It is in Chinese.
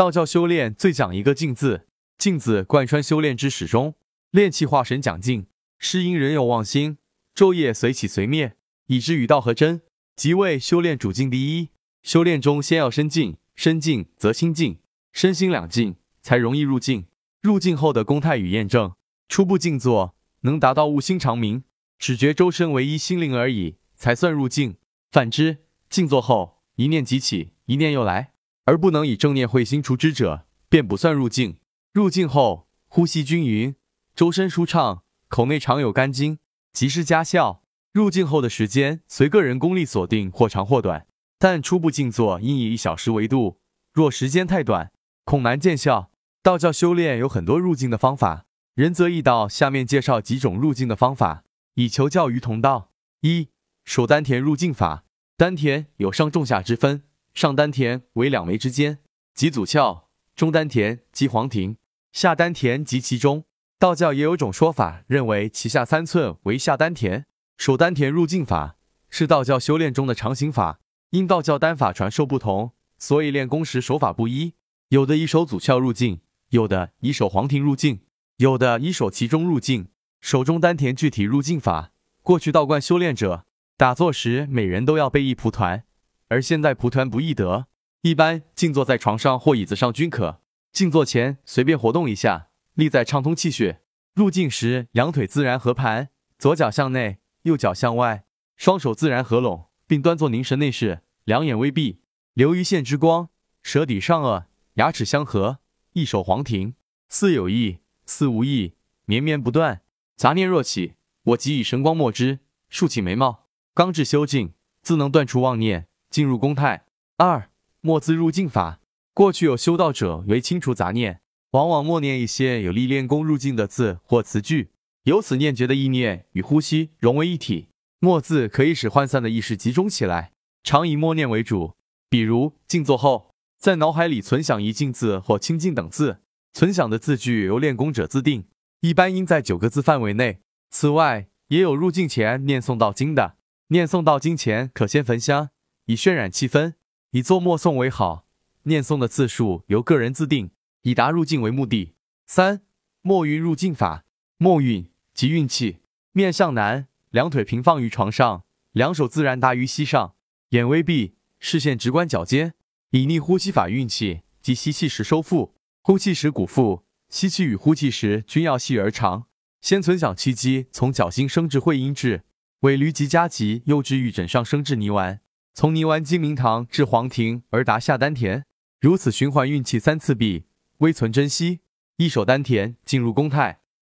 道教修炼最讲一个静字，静字贯穿修炼之始终。炼气化神讲静，是因人有妄心，昼夜随起随灭，以知与道合真，即为修炼主静第一。修炼中先要身静，身静则心静，身心两静，才容易入静。入静后的公态与验证，初步静坐能达到悟心长明，只觉周身唯一心灵而已，才算入静。反之，静坐后一念即起，一念又来，而不能以正念会心除之者，便不算入境。入境后，呼吸均匀，周身舒畅，口内常有干津，即是佳效。入境后的时间随个人功力所定，或长或短，但初步静坐应以一小时为度，若时间太短，恐难见效。道教修炼有很多入境的方法，仁则易道下面介绍几种入境的方法，以求教于同道。一、守丹田入境法。丹田有上中下之分，上丹田为两眉之间，即祖窍；中丹田即黄庭，下丹田即其中。道教也有种说法，认为其下三寸为下丹田。手丹田入境法是道教修炼中的常行法，因道教丹法传授不同，所以练功时手法不一，有的以手祖窍入境。有的以手黄庭入境，有的以手其中入境。手中丹田具体入境法，过去道观修炼者打坐时，每人都要背一蒲团，而现在蒲团不易得，一般静坐在床上或椅子上均可。静坐前随便活动一下，力在畅通气血。入境时，两腿自然合盘，左脚向内，右脚向外，双手自然合拢，并端坐凝神内视，两眼微闭，留一线之光，舌底上颚，牙齿相合。一手黄庭，似有意，似无意，绵绵不断。杂念若起，我即以神光没之。竖起眉毛，刚至修静，自能断除妄念，进入公态。二默字入境法，过去有修道者为清除杂念，往往默念一些有利练功入境的字或词句，由此念觉的意念与呼吸融为一体。默字可以使涣散的意识集中起来，常以默念为主。比如静坐后。在脑海里存想一静字或清净等字，存想的字句由练功者自定，一般应在九个字范围内。此外，也有入境前念诵道经的，念诵道经前可先焚香，以渲染气氛，以作默诵为好。念诵的次数由个人自定，以达入境为目的。三默运入境法，默运即运气，面向南，两腿平放于床上，两手自然搭于膝上，眼微闭，视线直观脚尖。以逆呼吸法运气，即吸气时收腹，呼气时鼓腹。吸气与呼气时均要细而长。先存想气机从脚心升至会阴质，尾闾及夹脊又至玉枕上升至泥丸，从泥丸金明堂至黄庭而达下丹田。如此循环运气三次毕，微存珍惜，一手丹田进入宫态。